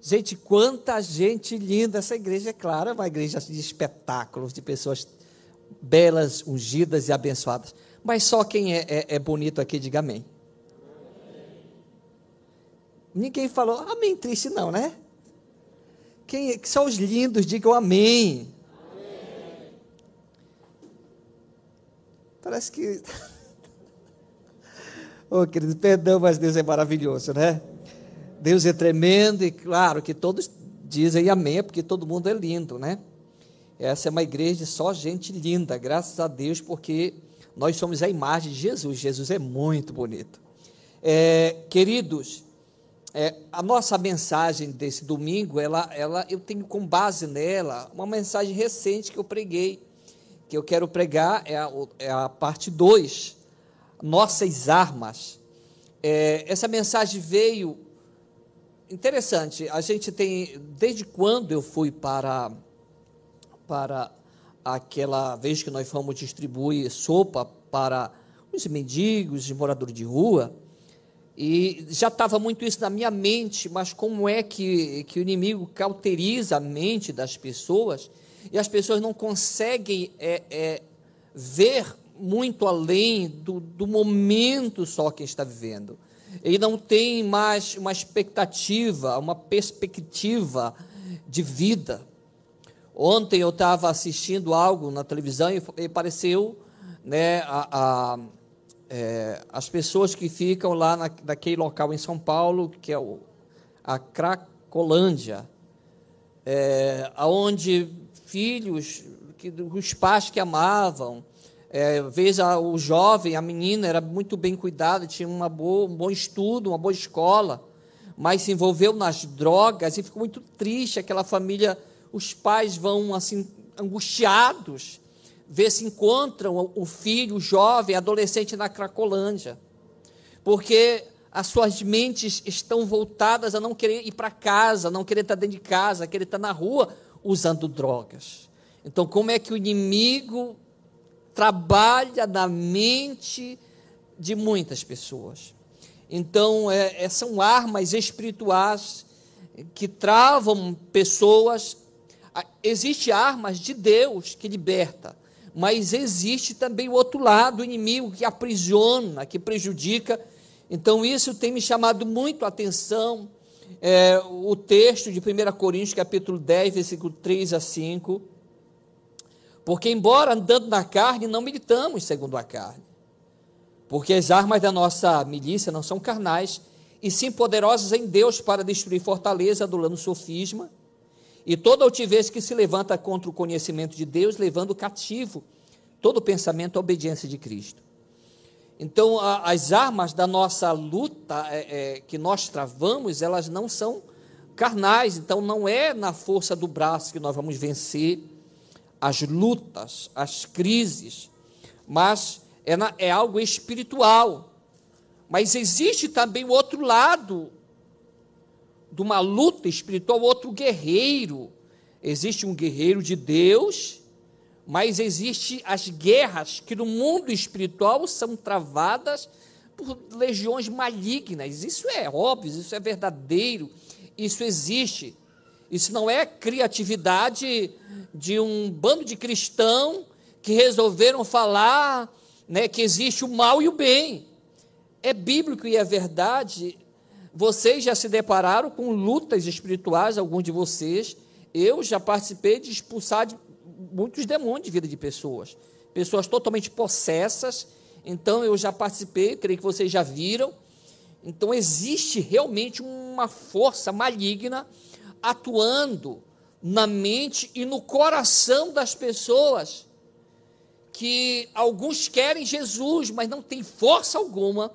Gente, quanta gente linda essa igreja, é claro, é uma igreja de espetáculos, de pessoas belas, ungidas e abençoadas. Mas só quem é, é, é bonito aqui, diga amém. Ninguém falou amém triste, não, né? Quem são os lindos, digam amém. amém. Parece que. oh, querido, perdão, mas Deus é maravilhoso, né? Deus é tremendo e claro que todos dizem amém, porque todo mundo é lindo, né? Essa é uma igreja de só gente linda, graças a Deus, porque nós somos a imagem de Jesus. Jesus é muito bonito. É, queridos, é, a nossa mensagem desse domingo, ela, ela, eu tenho com base nela uma mensagem recente que eu preguei, que eu quero pregar, é a, é a parte 2, Nossas Armas. É, essa mensagem veio interessante, a gente tem, desde quando eu fui para, para aquela vez que nós fomos distribuir sopa para os mendigos, os moradores de rua, e já estava muito isso na minha mente, mas como é que, que o inimigo cauteriza a mente das pessoas e as pessoas não conseguem é, é, ver muito além do, do momento só que está vivendo ele não tem mais uma expectativa, uma perspectiva de vida. Ontem eu estava assistindo algo na televisão e, e pareceu né, a, a, é, as pessoas que ficam lá na, naquele local em São Paulo, que é o, a Cracolândia, é, onde filhos, que, os pais que amavam, é, veja o jovem, a menina era muito bem cuidada, tinha uma boa, um bom estudo, uma boa escola, mas se envolveu nas drogas e ficou muito triste. Aquela família, os pais vão assim angustiados, ver se encontram o filho, o jovem, adolescente na Cracolândia, porque as suas mentes estão voltadas a não querer ir para casa, não querer estar dentro de casa, querer estar na rua usando drogas. Então, como é que o inimigo trabalha na mente de muitas pessoas. Então, é, é, são armas espirituais que travam pessoas. Existem armas de Deus que liberta, mas existe também o outro lado, o inimigo que aprisiona, que prejudica. Então, isso tem me chamado muito a atenção. É, o texto de 1 Coríntios, capítulo 10, versículo 3 a 5 porque, embora andando na carne, não militamos segundo a carne. Porque as armas da nossa milícia não são carnais, e sim poderosas em Deus para destruir fortaleza, adulando sofisma, e toda altivez que se levanta contra o conhecimento de Deus, levando cativo todo pensamento à obediência de Cristo. Então, a, as armas da nossa luta é, é, que nós travamos, elas não são carnais, então não é na força do braço que nós vamos vencer as lutas, as crises, mas é, na, é algo espiritual. Mas existe também o outro lado de uma luta espiritual, outro guerreiro. Existe um guerreiro de Deus, mas existe as guerras que no mundo espiritual são travadas por legiões malignas. Isso é óbvio, isso é verdadeiro, isso existe. Isso não é criatividade de um bando de cristão que resolveram falar né, que existe o mal e o bem. É bíblico e é verdade. Vocês já se depararam com lutas espirituais, alguns de vocês. Eu já participei de expulsar de muitos demônios de vida de pessoas. Pessoas totalmente possessas. Então eu já participei, creio que vocês já viram. Então existe realmente uma força maligna atuando na mente e no coração das pessoas que alguns querem Jesus, mas não tem força alguma.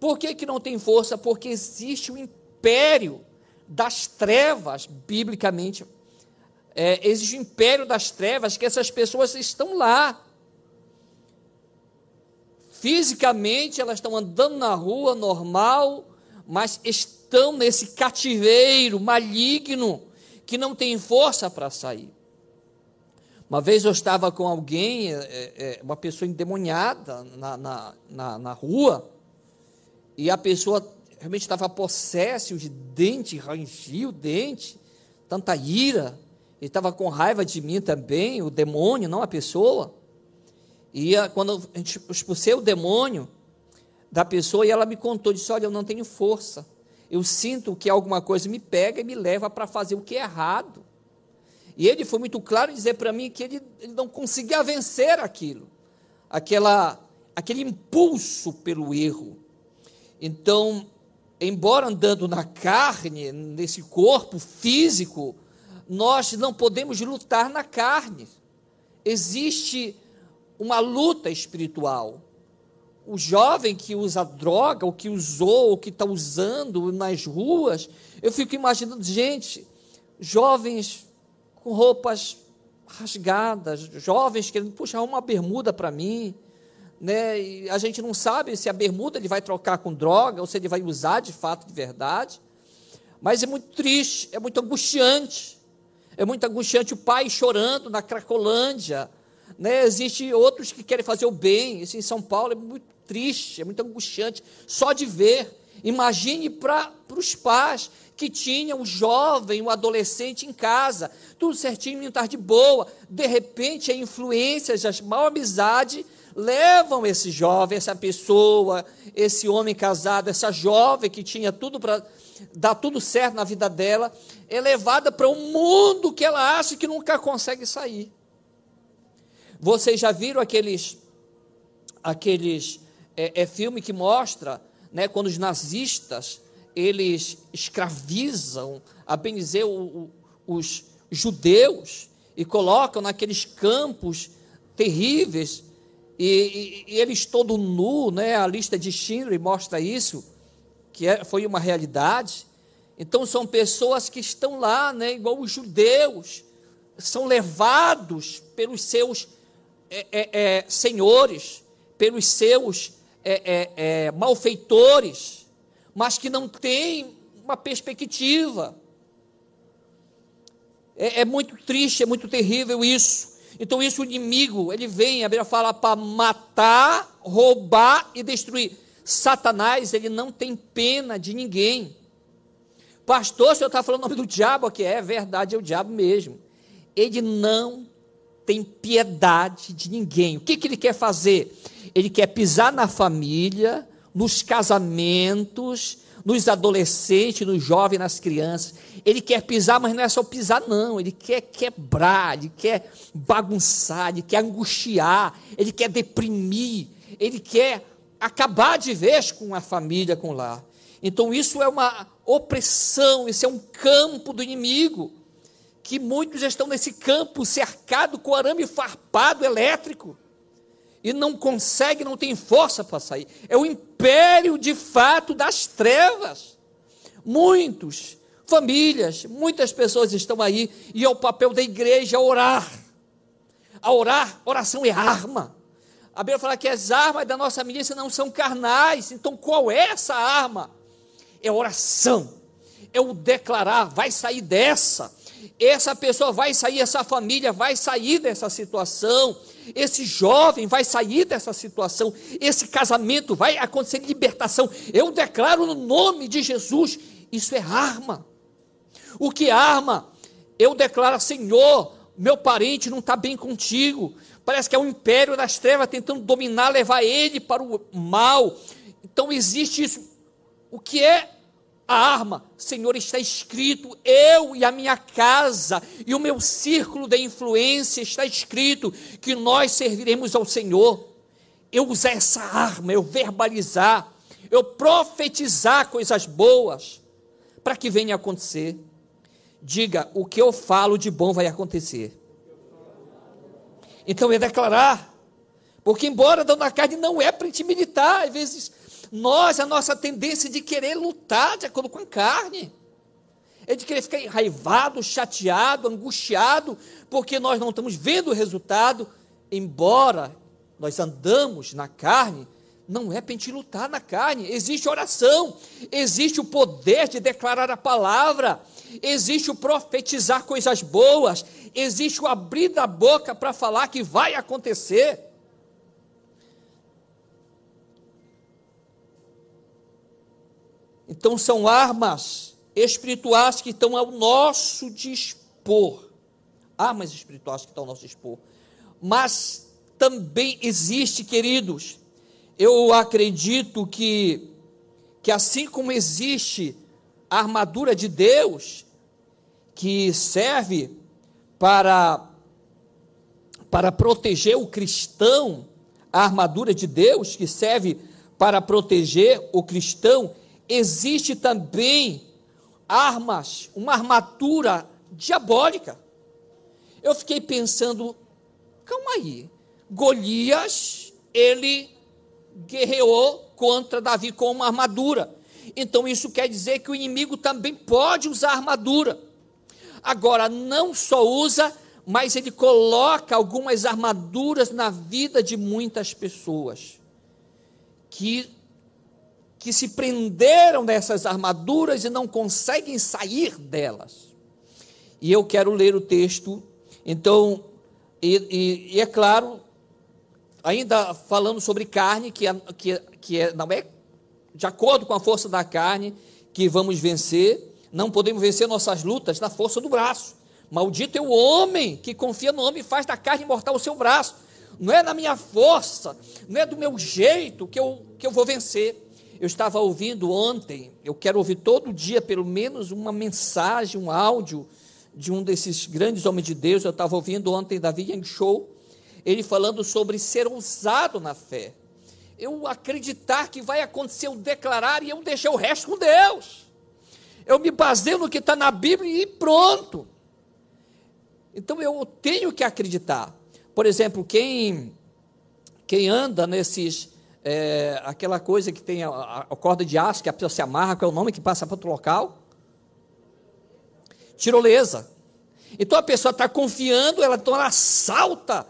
Por que, que não tem força? Porque existe o império das trevas, biblicamente. É, existe o império das trevas, que essas pessoas estão lá. Fisicamente, elas estão andando na rua normal, mas estão nesse cativeiro maligno que não tem força para sair. Uma vez eu estava com alguém, é, é, uma pessoa endemoniada na, na, na, na rua, e a pessoa realmente estava possesso, os dentes, rangia o dente, tanta ira, ele estava com raiva de mim também, o demônio, não a pessoa. E quando a gente expulsei o demônio da pessoa, e ela me contou, disse, olha, eu não tenho força, eu sinto que alguma coisa me pega e me leva para fazer o que é errado. E ele foi muito claro em dizer para mim que ele, ele não conseguia vencer aquilo, aquela, aquele impulso pelo erro. Então, embora andando na carne, nesse corpo físico, nós não podemos lutar na carne. Existe uma luta espiritual. O jovem que usa droga, o que usou, o que está usando nas ruas, eu fico imaginando, gente, jovens com roupas rasgadas, jovens querendo puxar uma bermuda para mim, né? E a gente não sabe se a bermuda ele vai trocar com droga ou se ele vai usar de fato de verdade. Mas é muito triste, é muito angustiante. É muito angustiante o pai chorando na Cracolândia. Né? Existem outros que querem fazer o bem. Isso em São Paulo é muito triste, é muito angustiante só de ver. Imagine para os pais que tinham o jovem, o adolescente em casa, tudo certinho, estar de boa. De repente, a influência, a mal amizade levam esse jovem, essa pessoa, esse homem casado, essa jovem que tinha tudo para dar tudo certo na vida dela, é levada para um mundo que ela acha que nunca consegue sair. Vocês já viram aqueles aqueles é, é filme que mostra, né, quando os nazistas eles escravizam, a bem dizer, o, o, os judeus e colocam naqueles campos terríveis e, e, e, eles todo nu, né? A lista de Schindler mostra isso, que é, foi uma realidade. Então são pessoas que estão lá, né? Igual os judeus, são levados pelos seus é, é, é senhores, pelos seus é, é, malfeitores, mas que não têm uma perspectiva. É, muito triste, é muito terrível isso. Então isso o inimigo, ele vem, a Bíblia fala para matar, roubar e destruir. Satanás, ele não tem pena de ninguém. Pastor, o senhor está falando o nome do diabo aqui? É verdade, é o diabo mesmo. Ele não tem piedade de ninguém. O que, que ele quer fazer? Ele quer pisar na família, nos casamentos, nos adolescentes, nos jovens, nas crianças. Ele quer pisar, mas não é só pisar, não. Ele quer quebrar, ele quer bagunçar, ele quer angustiar, ele quer deprimir, ele quer acabar de vez com a família, com lar. Então isso é uma opressão, isso é um campo do inimigo, que muitos estão nesse campo cercado com arame farpado elétrico e não consegue, não tem força para sair. É o império de fato das trevas. Muitos, famílias, muitas pessoas estão aí e é o papel da igreja orar. A orar, oração é arma. A Bíblia fala que as armas da nossa milícia não são carnais. Então qual é essa arma? É oração. É o declarar, vai sair dessa. Essa pessoa vai sair, essa família vai sair dessa situação esse jovem vai sair dessa situação, esse casamento vai acontecer libertação. Eu declaro no nome de Jesus, isso é arma. O que é arma? Eu declaro, Senhor, meu parente não está bem contigo. Parece que é o império das trevas tentando dominar, levar ele para o mal. Então existe isso. O que é a arma, Senhor, está escrito, eu e a minha casa e o meu círculo de influência está escrito que nós serviremos ao Senhor. Eu usar essa arma, eu verbalizar, eu profetizar coisas boas para que venha acontecer. Diga, o que eu falo de bom vai acontecer. Então é declarar, porque embora dando carne não é para militar, às vezes nós, a nossa tendência de querer lutar de acordo com a carne, é de querer ficar enraivado, chateado, angustiado, porque nós não estamos vendo o resultado, embora nós andamos na carne, não é para a gente lutar na carne, existe oração, existe o poder de declarar a palavra, existe o profetizar coisas boas, existe o abrir da boca para falar que vai acontecer. Então são armas espirituais que estão ao nosso dispor. Armas espirituais que estão ao nosso dispor. Mas também existe, queridos, eu acredito que, que assim como existe a armadura de Deus, que serve para, para proteger o cristão, a armadura de Deus, que serve para proteger o cristão, existe também armas, uma armadura diabólica. Eu fiquei pensando, calma aí, Golias, ele guerreou contra Davi com uma armadura. Então isso quer dizer que o inimigo também pode usar armadura. Agora, não só usa, mas ele coloca algumas armaduras na vida de muitas pessoas que que se prenderam nessas armaduras e não conseguem sair delas. E eu quero ler o texto, então, e, e, e é claro, ainda falando sobre carne, que, é, que, é, que é, não é de acordo com a força da carne que vamos vencer, não podemos vencer nossas lutas na força do braço. Maldito é o homem que confia no homem e faz da carne mortal o seu braço. Não é na minha força, não é do meu jeito que eu, que eu vou vencer. Eu estava ouvindo ontem, eu quero ouvir todo dia pelo menos uma mensagem, um áudio de um desses grandes homens de Deus. Eu estava ouvindo ontem Davi Yang Show, ele falando sobre ser ousado na fé. Eu acreditar que vai acontecer, eu declarar e eu deixar o resto com Deus. Eu me baseio no que está na Bíblia e pronto. Então eu tenho que acreditar. Por exemplo, quem, quem anda nesses é, aquela coisa que tem a, a, corda de aço que a pessoa se amarra, qual é o nome que passa para outro local? Tirolesa. Então a pessoa está confiando, ela, então ela salta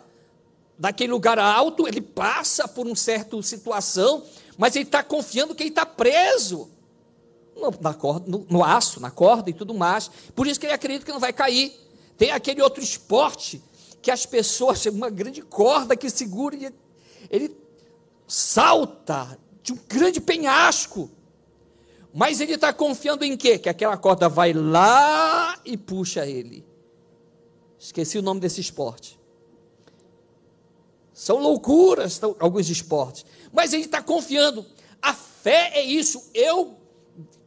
daquele lugar alto, ele passa por uma certa situação, mas ele está confiando que ele está preso no, na corda, no, no aço, na corda e tudo mais. Por isso que ele acredita que não vai cair. Tem aquele outro esporte que as pessoas, uma grande corda que segura e ele salta de um grande penhasco. Mas ele está confiando em quê? Que aquela corda vai lá e puxa ele. Esqueci o nome desse esporte. São loucuras alguns esportes. Mas ele está confiando. A fé é isso. Eu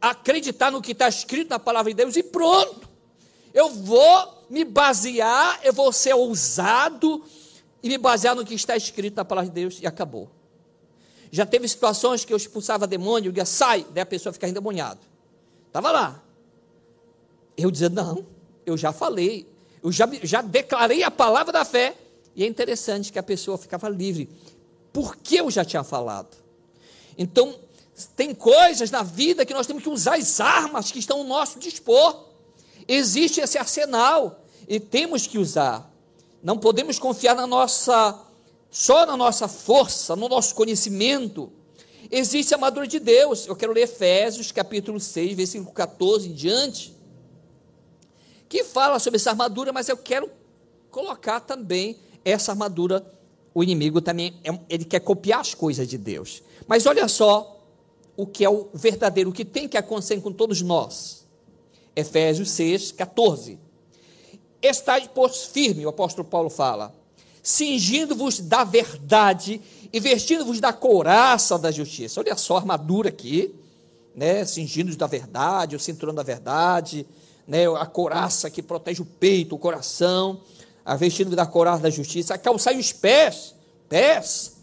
acreditar no que está escrito na palavra de Deus e pronto. Eu vou me basear, eu vou ser ousado e me basear no que está escrito na palavra de Deus e acabou. Já teve situações que eu expulsava demônio, eu dizia, sai, daí a pessoa ficava endemoniada. Estava lá. Eu dizia, não, eu já falei, eu já, já declarei a palavra da fé. E é interessante que a pessoa ficava livre, porque eu já tinha falado. Então, tem coisas na vida que nós temos que usar as armas que estão ao nosso dispor. Existe esse arsenal e temos que usar. Não podemos confiar na nossa só na nossa força, no nosso conhecimento, existe a armadura de Deus. Eu quero ler Efésios, capítulo 6, versículo 14 em diante, que fala sobre essa armadura, mas eu quero colocar também essa armadura. O inimigo também, é ele quer copiar as coisas de Deus. Mas olha só o que é o verdadeiro, o que tem que acontecer com todos nós. Efésios 6, 14. Está posto firme, o apóstolo Paulo fala cingindo-vos da verdade e vestindo-vos da couraça da justiça. Olha só a armadura aqui, né? Cingindo-vos da verdade, o cinturão da verdade, né? A couraça que protege o peito, o coração, a vestindo da couraça da justiça, a calçar os pés, pés,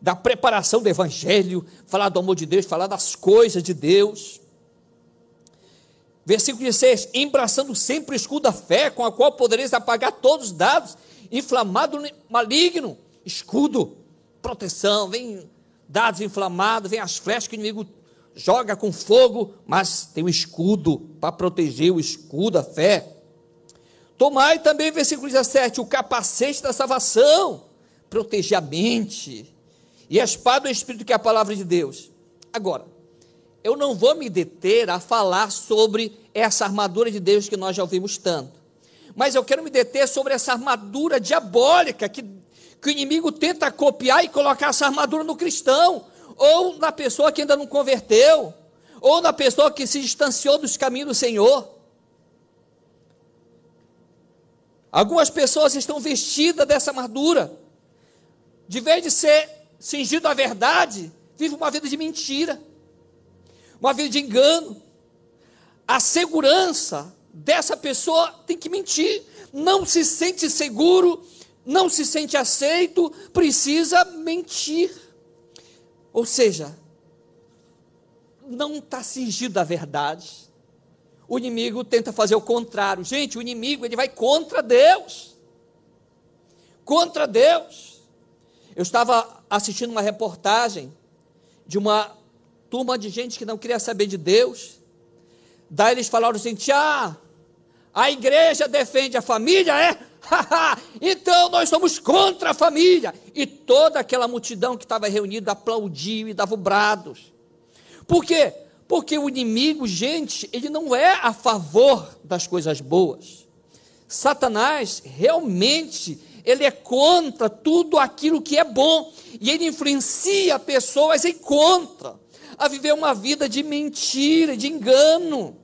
da preparação do evangelho, falar do amor de Deus, falar das coisas de Deus. Versículo 16: embraçando sempre o escudo da fé, com a qual podereis apagar todos os dados inflamado maligno, escudo, proteção, vem dados inflamados, vem as flechas que o inimigo joga com fogo, mas tem um escudo para proteger o escudo, a fé. Tomai também, versículo 17, o capacete da salvação, proteger a mente, e a espada do Espírito, que é a palavra de Deus. Agora, eu não vou me deter a falar sobre essa armadura de Deus que nós já ouvimos tanto mas eu quero me deter sobre essa armadura diabólica que, que o inimigo tenta copiar e colocar essa armadura no cristão, ou na pessoa que ainda não converteu, ou na pessoa que se distanciou dos caminhos do Senhor. Algumas pessoas estão vestidas dessa armadura, de vez de ser cingido à verdade, vive uma vida de mentira, uma vida de engano. A segurança dessa pessoa tem que mentir, não se sente seguro, não se sente aceito, precisa mentir. Ou seja, não está cingido à verdade. O inimigo tenta fazer o contrário. Gente, o inimigo ele vai contra Deus. Contra Deus. Eu estava assistindo uma reportagem de uma turma de gente que não queria saber de Deus. Daí eles falaram assim: ah, a igreja defende a família, é? então nós somos contra a família. E toda aquela multidão que estava reunida aplaudiu e dava brados. Por quê? Porque o inimigo, gente, ele não é a favor das coisas boas. Satanás realmente ele é contra tudo aquilo que é bom e ele influencia pessoas em contra a viver uma vida de mentira, de engano.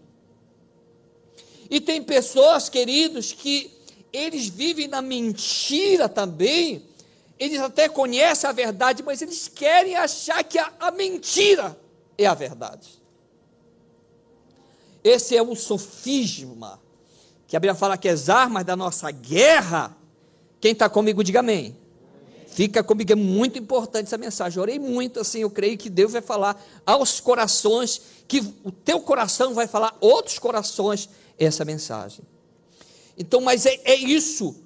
E tem pessoas, queridos, que eles vivem na mentira também. Eles até conhecem a verdade, mas eles querem achar que a, a mentira é a verdade. Esse é o sofisma, que a Bíblia fala que as armas da nossa guerra, quem está comigo, diga amém. Fica comigo, é muito importante essa mensagem. Eu orei muito assim, eu creio que Deus vai falar aos corações, que o teu coração vai falar outros corações essa mensagem. Então, mas é, é isso,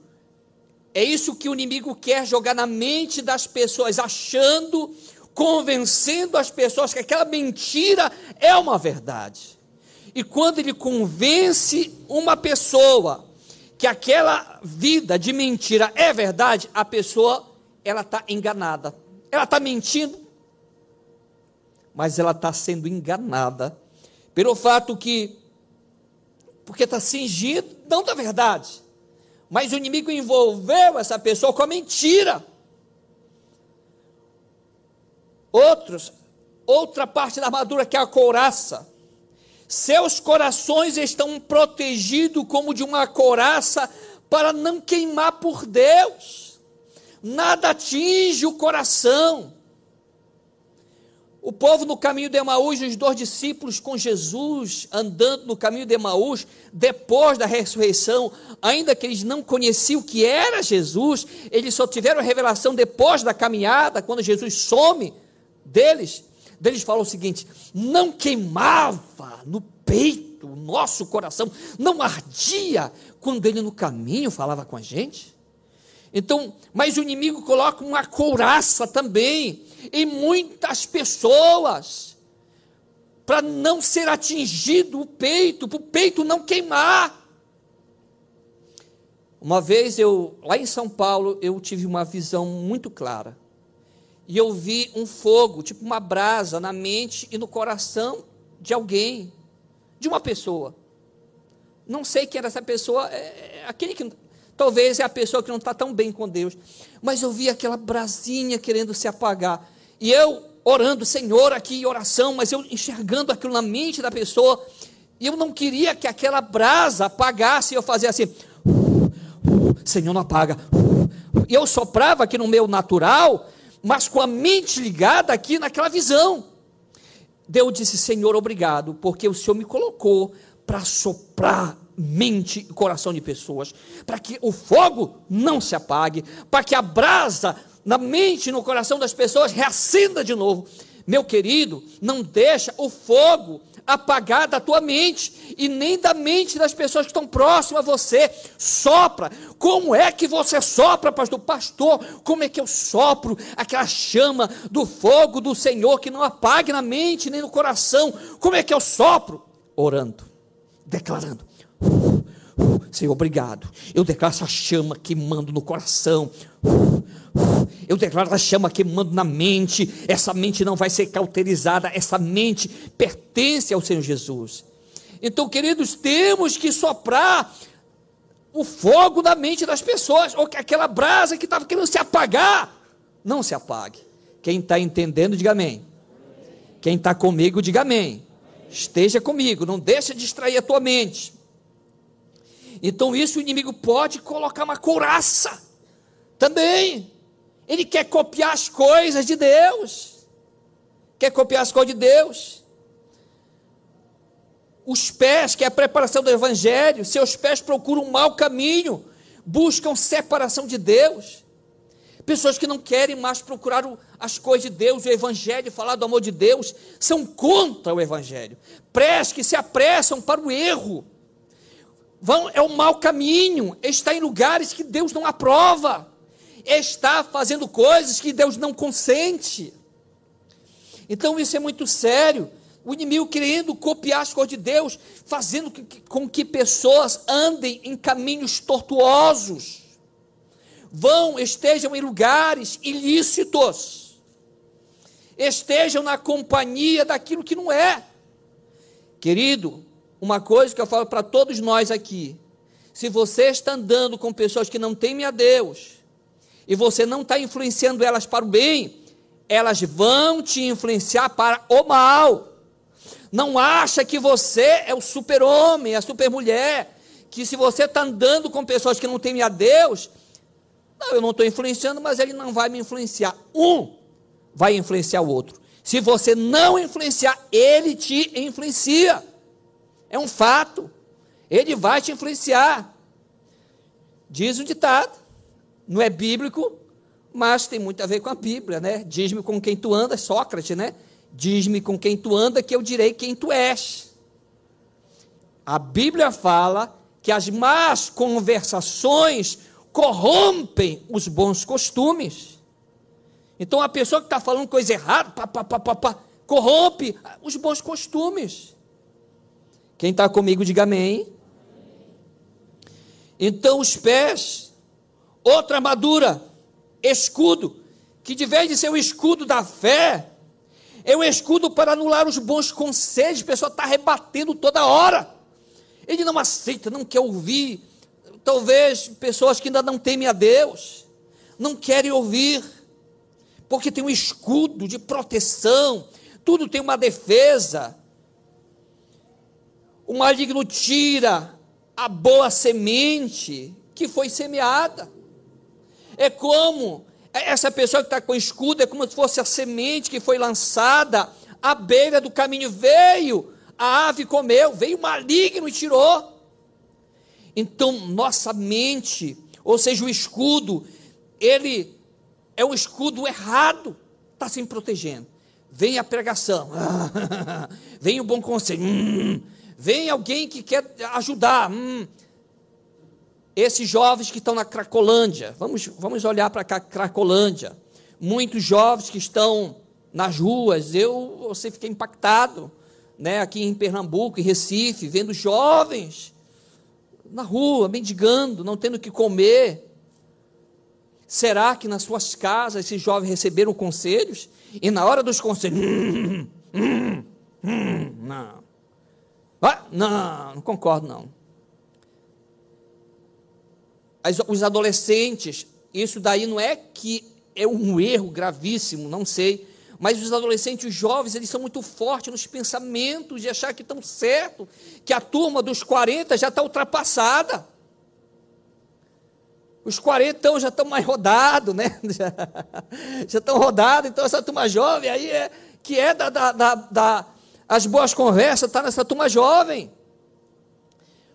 é isso que o inimigo quer jogar na mente das pessoas, achando convencendo as pessoas que aquela mentira é uma verdade. E quando ele convence uma pessoa que aquela vida de mentira é verdade, a pessoa ela está enganada. Ela está mentindo, mas ela está sendo enganada pelo fato que, porque está cingido, não da verdade, mas o inimigo envolveu essa pessoa com a mentira. Outros, outra parte da armadura que é a couraça. Seus corações estão protegidos como de uma couraça para não queimar por Deus. Nada atinge o coração. O povo no caminho de Emaús, os dois discípulos com Jesus andando no caminho de Emaús, depois da ressurreição, ainda que eles não conheciam o que era Jesus, eles só tiveram a revelação depois da caminhada, quando Jesus some deles, deles fala o seguinte: não queimava no peito o nosso coração, não ardia quando ele no caminho falava com a gente. Então, mas o inimigo coloca uma couraça também em muitas pessoas, para não ser atingido o peito, para o peito não queimar. Uma vez eu, lá em São Paulo, eu tive uma visão muito clara e eu vi um fogo, tipo uma brasa, na mente e no coração de alguém, de uma pessoa. Não sei quem era essa pessoa, é, é aquele que talvez é a pessoa que não está tão bem com Deus, mas eu vi aquela brasinha querendo se apagar, e eu orando, Senhor, aqui em oração, mas eu enxergando aquilo na mente da pessoa, e eu não queria que aquela brasa apagasse, eu fazia assim, Senhor, não apaga, e eu soprava aqui no meu natural, mas com a mente ligada aqui naquela visão. Deus disse: Senhor, obrigado, porque o Senhor me colocou para soprar mente e coração de pessoas, para que o fogo não se apague, para que a brasa na mente e no coração das pessoas reacenda de novo. Meu querido, não deixa o fogo apagar da tua mente e nem da mente das pessoas que estão próximas a você. Sopra. Como é que você sopra, pastor? Pastor, como é que eu sopro aquela chama do fogo do Senhor que não apague na mente nem no coração? Como é que eu sopro? Orando, declarando. Senhor, obrigado. Eu declaro essa chama queimando no coração. Eu declaro essa chama queimando na mente. Essa mente não vai ser cauterizada. Essa mente pertence ao Senhor Jesus. Então, queridos, temos que soprar o fogo da mente das pessoas, ou aquela brasa que estava querendo se apagar, não se apague. Quem está entendendo, diga amém. Quem está comigo, diga amém. Esteja comigo, não deixa distrair a tua mente. Então isso o inimigo pode colocar uma couraça também. Ele quer copiar as coisas de Deus. Quer copiar as coisas de Deus. Os pés, que é a preparação do evangelho, seus pés procuram um mau caminho, buscam separação de Deus. Pessoas que não querem mais procurar as coisas de Deus, o Evangelho, falar do amor de Deus, são contra o Evangelho. Pés que se apressam para o erro. Vão, é um mau caminho, está em lugares que Deus não aprova, está fazendo coisas que Deus não consente. Então isso é muito sério. O inimigo querendo copiar as coisas de Deus, fazendo com que pessoas andem em caminhos tortuosos vão, estejam em lugares ilícitos, estejam na companhia daquilo que não é. Querido, uma coisa que eu falo para todos nós aqui: se você está andando com pessoas que não temem a Deus, e você não está influenciando elas para o bem, elas vão te influenciar para o mal. Não acha que você é o super-homem, a super-mulher, que se você está andando com pessoas que não temem a Deus, não, eu não estou influenciando, mas ele não vai me influenciar. Um vai influenciar o outro. Se você não influenciar, ele te influencia. É um fato. Ele vai te influenciar. Diz o ditado. Não é bíblico, mas tem muito a ver com a Bíblia, né? Diz-me com quem tu andas, Sócrates, né? Diz-me com quem tu anda, que eu direi quem tu és. A Bíblia fala que as más conversações corrompem os bons costumes. Então a pessoa que está falando coisa errada, pá, pá, pá, pá, pá, corrompe os bons costumes. Quem está comigo, diga amém. Então os pés, outra armadura, escudo, que de vez de ser o escudo da fé, é o escudo para anular os bons conselhos, a pessoa está rebatendo toda hora. Ele não aceita, não quer ouvir, Talvez pessoas que ainda não temem a Deus, não querem ouvir, porque tem um escudo de proteção, tudo tem uma defesa. O maligno tira a boa semente que foi semeada. É como essa pessoa que está com escudo, é como se fosse a semente que foi lançada à beira do caminho. Veio, a ave comeu, veio o maligno e tirou. Então, nossa mente, ou seja, o escudo, ele é um escudo errado, está se protegendo. Vem a pregação, vem o bom conselho, hum, vem alguém que quer ajudar. Hum. Esses jovens que estão na Cracolândia, vamos, vamos olhar para a Cracolândia. Muitos jovens que estão nas ruas, eu você fiquei impactado, né, aqui em Pernambuco, em Recife, vendo jovens na rua, mendigando, não tendo o que comer. Será que nas suas casas esses jovens receberam conselhos? E na hora dos conselhos, hum, hum, hum, não. Ah, não, não concordo não. As, os adolescentes, isso daí não é que é um erro gravíssimo, não sei, mas os adolescentes, os jovens, eles são muito fortes nos pensamentos de achar que estão certo, que a turma dos 40 já está ultrapassada. Os 40 já estão mais rodados, né? Já, estão rodados, então essa turma jovem aí é que é da, da, da, da as boas conversas, está nessa turma jovem.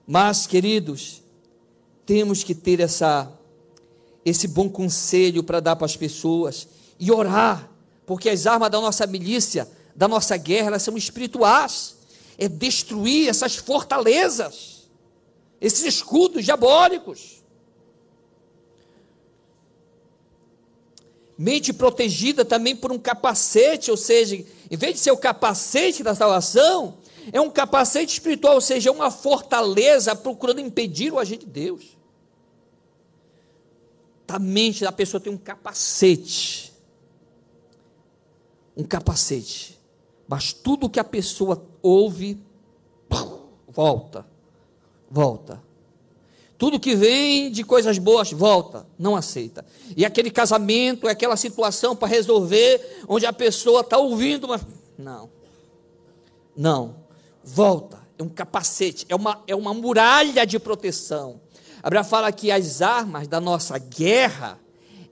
Mas, queridos, temos que ter essa, esse bom conselho para dar para as pessoas e orar porque as armas da nossa milícia, da nossa guerra, elas são espirituais. É destruir essas fortalezas, esses escudos diabólicos. Mente protegida também por um capacete, ou seja, em vez de ser o capacete da salvação, é um capacete espiritual, ou seja, é uma fortaleza procurando impedir o agir de Deus. A mente da pessoa tem um capacete um capacete. Mas tudo que a pessoa ouve, volta, volta. Tudo que vem de coisas boas, volta, não aceita. E aquele casamento é aquela situação para resolver, onde a pessoa está ouvindo, mas não, não. volta, é um capacete, é uma, é uma muralha de proteção. A Bíblia fala que as armas da nossa guerra,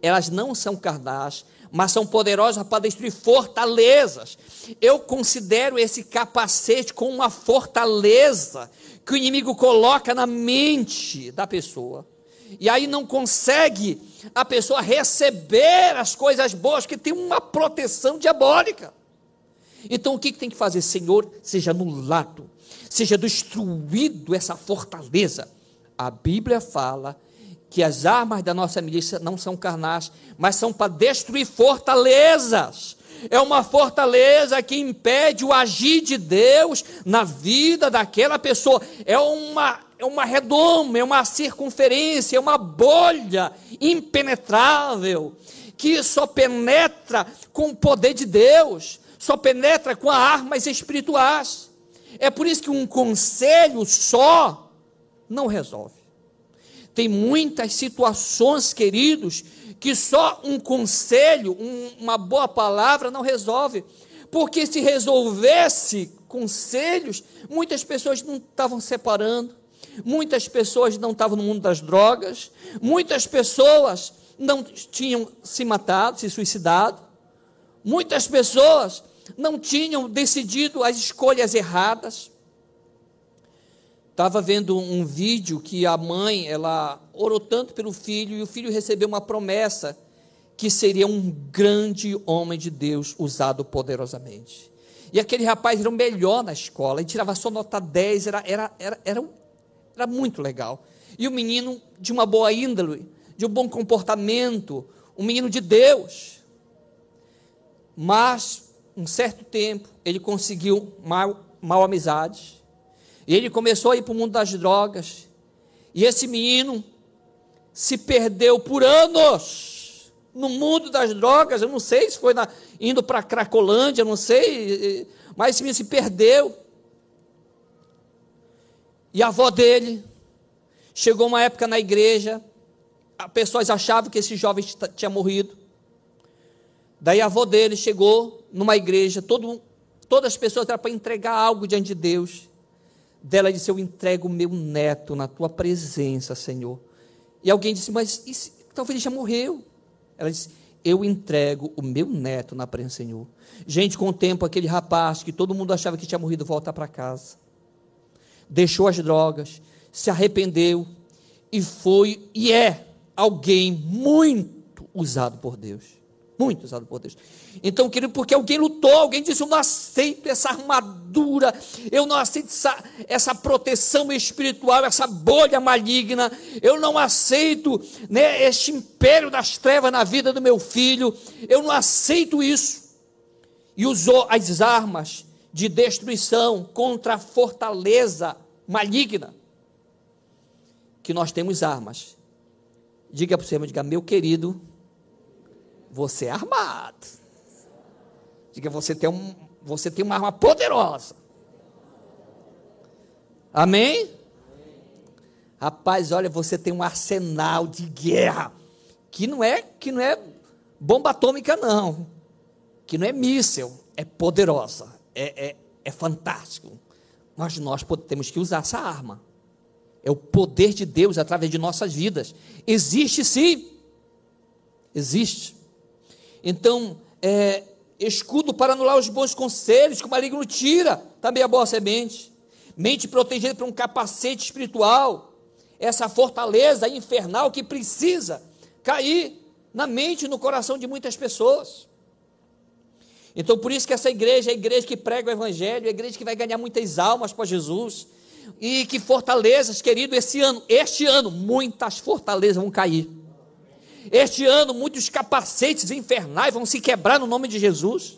elas não são carnais, mas são poderosas para destruir fortalezas. Eu considero esse capacete como uma fortaleza que o inimigo coloca na mente da pessoa. E aí não consegue a pessoa receber as coisas boas, que tem uma proteção diabólica. Então o que, tem que fazer? Senhor, seja anulado, seja destruído essa fortaleza. A Bíblia fala que as armas da nossa milícia não são carnais, mas são para destruir fortalezas. É uma fortaleza que impede o agir de Deus na vida daquela pessoa. É uma, é uma redoma, é uma circunferência, é uma bolha impenetrável que só penetra com o poder de Deus, só penetra com armas espirituais. É por isso que um conselho só não resolve. Tem muitas situações, queridos, que só um conselho, um, uma boa palavra não resolve. Porque se resolvesse conselhos, muitas pessoas não estavam separando, muitas pessoas não estavam no mundo das drogas, muitas pessoas não tinham se matado, se suicidado, muitas pessoas não tinham decidido as escolhas erradas. Estava vendo um vídeo que a mãe, ela orou tanto pelo filho e o filho recebeu uma promessa que seria um grande homem de Deus usado poderosamente. E aquele rapaz era o melhor na escola, ele tirava só nota 10, era, era, era, era, era muito legal. E o menino de uma boa índole, de um bom comportamento, um menino de Deus. Mas, um certo tempo, ele conseguiu mal, mal amizades e ele começou a ir para o mundo das drogas. E esse menino se perdeu por anos no mundo das drogas. Eu não sei se foi na, indo para Cracolândia, não sei, mas esse menino se perdeu. E a avó dele chegou uma época na igreja, as pessoas achavam que esse jovem tinha morrido. Daí a avó dele chegou numa igreja, todo, todas as pessoas eram para entregar algo diante de Deus dela disse: Eu entrego o meu neto na tua presença, Senhor. E alguém disse: Mas isso, talvez ele já morreu. Ela disse: Eu entrego o meu neto na presença, Senhor. Gente, com o tempo, aquele rapaz que todo mundo achava que tinha morrido volta para casa. Deixou as drogas, se arrependeu e foi e é alguém muito usado por Deus. Muito usado por Deus. Então, querido, porque alguém lutou, alguém disse: Eu não aceito essa armadura, eu não aceito essa, essa proteção espiritual, essa bolha maligna, eu não aceito né, este império das trevas na vida do meu filho, eu não aceito isso. E usou as armas de destruição contra a fortaleza maligna. Que nós temos armas. Diga para o Senhor, diga, meu querido, você é armado. Diga, você tem, um, você tem uma arma poderosa. Amém? Rapaz, olha, você tem um arsenal de guerra que não é que não é bomba atômica não, que não é míssil, é poderosa, é, é, é fantástico. Mas nós temos que usar essa arma. É o poder de Deus através de nossas vidas. Existe sim. Existe. Então, é, escudo para anular os bons conselhos que o maligno tira, também a boa semente. Mente protegida por um capacete espiritual, essa fortaleza infernal que precisa cair na mente e no coração de muitas pessoas. Então, por isso que essa igreja é a igreja que prega o evangelho, é a igreja que vai ganhar muitas almas para Jesus. E que fortalezas, querido, esse ano, este ano, muitas fortalezas vão cair. Este ano, muitos capacetes infernais vão se quebrar no nome de Jesus.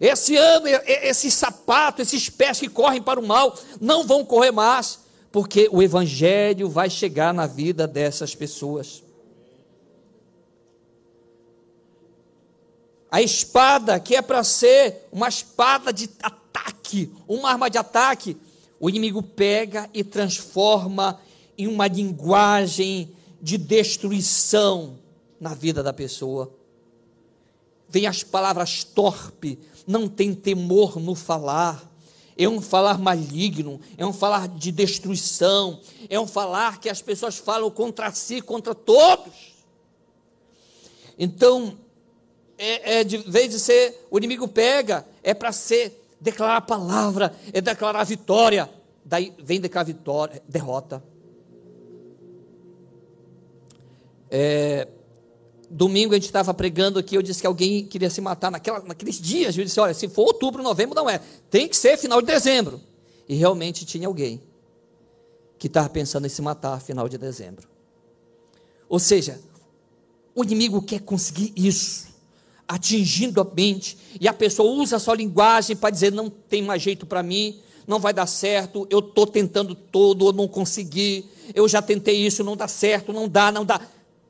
Esse ano, esses sapatos, esses pés que correm para o mal, não vão correr mais, porque o Evangelho vai chegar na vida dessas pessoas. A espada, que é para ser uma espada de ataque, uma arma de ataque, o inimigo pega e transforma em uma linguagem de destruição na vida da pessoa. Vem as palavras torpe, não tem temor no falar. é um falar maligno, é um falar de destruição, é um falar que as pessoas falam contra si, contra todos. Então, é, é de vez de ser, o inimigo pega, é para ser, declarar a palavra, é declarar a vitória. Daí vem declarar vitória, derrota. É, domingo a gente estava pregando aqui, eu disse que alguém queria se matar naquela, naqueles dias. Eu disse: olha, se for outubro, novembro, não é. Tem que ser final de dezembro. E realmente tinha alguém que estava pensando em se matar final de dezembro. Ou seja, o inimigo quer conseguir isso, atingindo a mente, e a pessoa usa a sua linguagem para dizer: não tem mais jeito para mim, não vai dar certo, eu estou tentando todo, eu não consegui, eu já tentei isso, não dá certo, não dá, não dá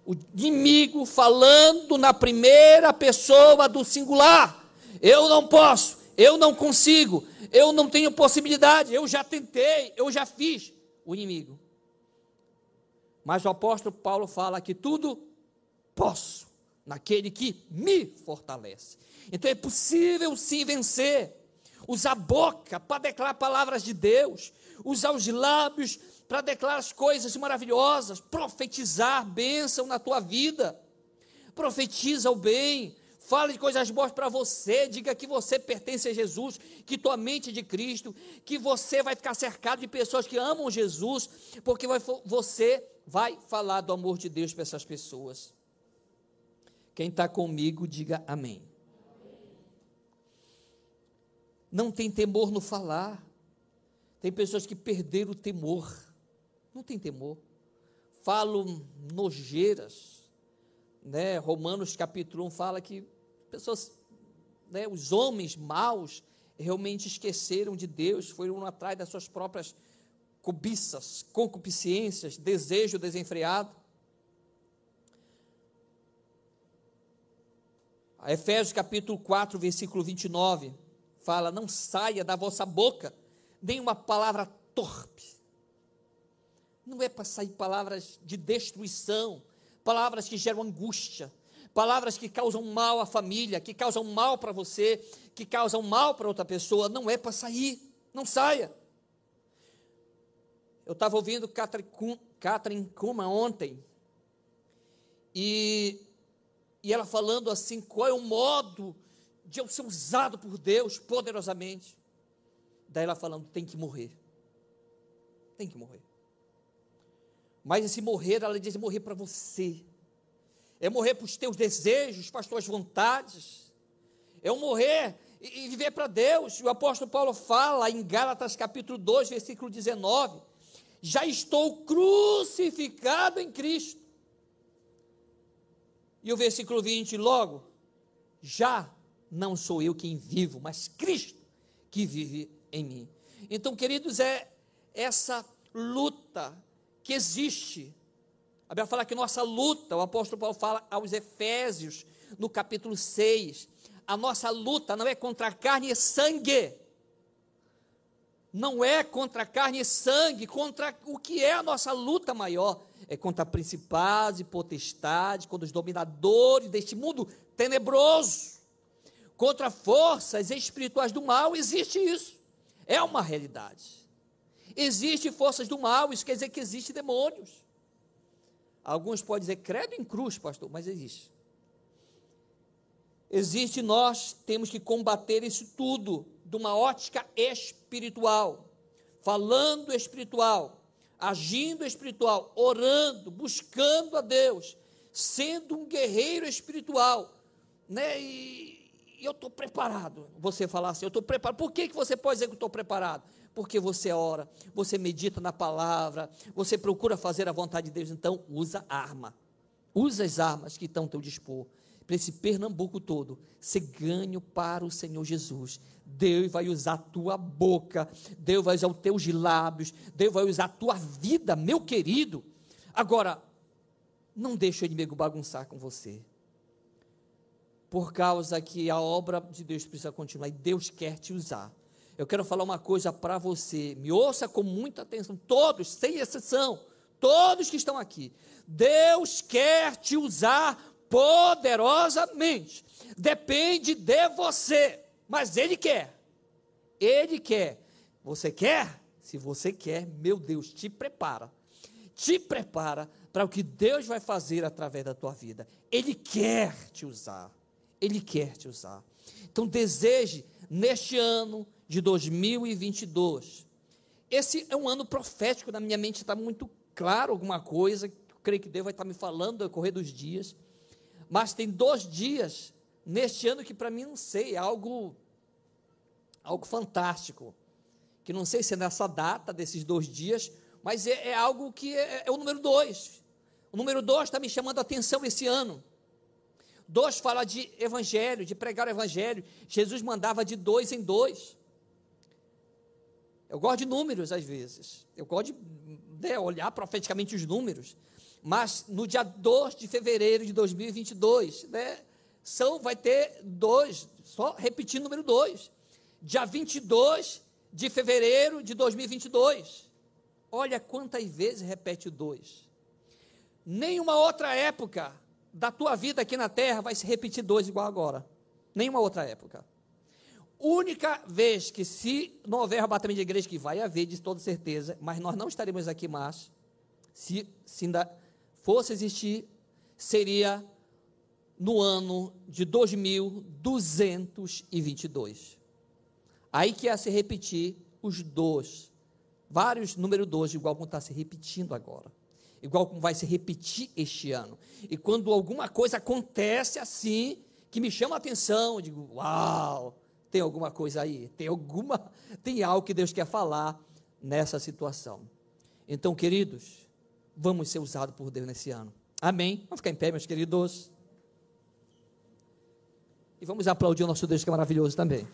o inimigo falando na primeira pessoa do singular. Eu não posso, eu não consigo, eu não tenho possibilidade, eu já tentei, eu já fiz. O inimigo. Mas o apóstolo Paulo fala que tudo posso naquele que me fortalece. Então é possível sim vencer. Usar a boca para declarar palavras de Deus, usar os lábios para declarar as coisas maravilhosas, profetizar bênção na tua vida. Profetiza o bem, fale de coisas boas para você, diga que você pertence a Jesus, que tua mente é de Cristo, que você vai ficar cercado de pessoas que amam Jesus, porque vai, você vai falar do amor de Deus para essas pessoas. Quem está comigo, diga amém. Não tem temor no falar. Tem pessoas que perderam o temor não tem temor. Falo nojeiras. Né? Romanos capítulo 1 fala que pessoas, né, os homens maus, realmente esqueceram de Deus, foram atrás das suas próprias cobiças, concupiscências, desejo desenfreado. A Efésios capítulo 4, versículo 29, fala: Não saia da vossa boca nenhuma palavra torpe, não é para sair palavras de destruição, palavras que geram angústia, palavras que causam mal à família, que causam mal para você, que causam mal para outra pessoa. Não é para sair, não saia. Eu estava ouvindo Catherine Kuma ontem, e, e ela falando assim: qual é o modo de eu ser usado por Deus poderosamente. Daí ela falando: tem que morrer. Tem que morrer. Mas esse morrer, ela diz, é morrer para você. É morrer para os teus desejos, para as tuas vontades. É um morrer e, viver para Deus. O apóstolo Paulo fala em Gálatas capítulo 2, versículo 19: Já estou crucificado em Cristo. E o versículo 20, logo, já não sou eu quem vivo, mas Cristo que vive em mim. Então, queridos, é essa luta que existe. A Bíblia fala que nossa luta, o apóstolo Paulo fala aos Efésios, no capítulo 6, a nossa luta não é contra carne e sangue. Não é contra carne e sangue, contra o que é a nossa luta maior. É contra principados e potestades, contra os dominadores deste mundo tenebroso, contra forças espirituais do mal, existe isso. É uma realidade. Existem forças do mal, isso quer dizer que existem demônios. Alguns podem dizer, credo em cruz, pastor, mas existe. Existe, nós temos que combater isso tudo de uma ótica espiritual, falando espiritual, agindo espiritual, orando, buscando a Deus, sendo um guerreiro espiritual, né? E, e eu estou preparado. Você falar assim, eu estou preparado. Por que, que você pode dizer que eu estou preparado? Porque você ora, você medita na palavra, você procura fazer a vontade de Deus, então usa arma. Usa as armas que estão ao teu dispor. Para esse Pernambuco todo, ser ganho para o Senhor Jesus. Deus vai usar a tua boca, Deus vai usar os teus lábios, Deus vai usar a tua vida, meu querido. Agora, não deixe o inimigo bagunçar com você. Por causa que a obra de Deus precisa continuar e Deus quer te usar eu quero falar uma coisa para você. Me ouça com muita atenção, todos, sem exceção, todos que estão aqui. Deus quer te usar poderosamente. Depende de você, mas Ele quer. Ele quer Você quer? Se você quer, meu Deus, te prepara. Te prepara para o que Deus vai fazer através da tua vida. Ele quer te usar. Ele quer te usar. Então deseje neste ano de 2022. Esse é um ano profético, na minha mente está muito claro alguma coisa, creio que Deus vai estar me falando no decorrer dos dias. Mas tem dois dias neste ano que para mim não sei, é algo algo fantástico. Que não sei se é nessa data desses dois dias, mas é, é algo que é, é, o número dois. O número dois está me chamando a atenção esse ano. Dois fala de evangelho, de pregar o evangelho. Jesus mandava de dois em dois. Eu gosto de números às vezes. Eu gosto de né, olhar profeticamente os números. Mas no dia 2 de fevereiro de 2022, né, são, vai ter dois, só repetindo o número 2. Dia 22 de fevereiro de 2022. Olha quantas vezes repete o 2. Nenhuma outra época da tua vida aqui na terra vai se repetir dois igual agora. Nenhuma outra época única vez que, se não houver arrebatamento de igreja, que vai haver, de toda certeza, mas nós não estaremos aqui mais, se, se ainda fosse existir, seria no ano de 2222. Aí que ia se repetir os dois, vários número dois, igual como está se repetindo agora. Igual como vai se repetir este ano. E quando alguma coisa acontece assim, que me chama a atenção, eu digo, uau, tem alguma coisa aí? Tem alguma, tem algo que Deus quer falar nessa situação. Então, queridos, vamos ser usados por Deus nesse ano. Amém. Vamos ficar em pé, meus queridos. E vamos aplaudir o nosso Deus que é maravilhoso também.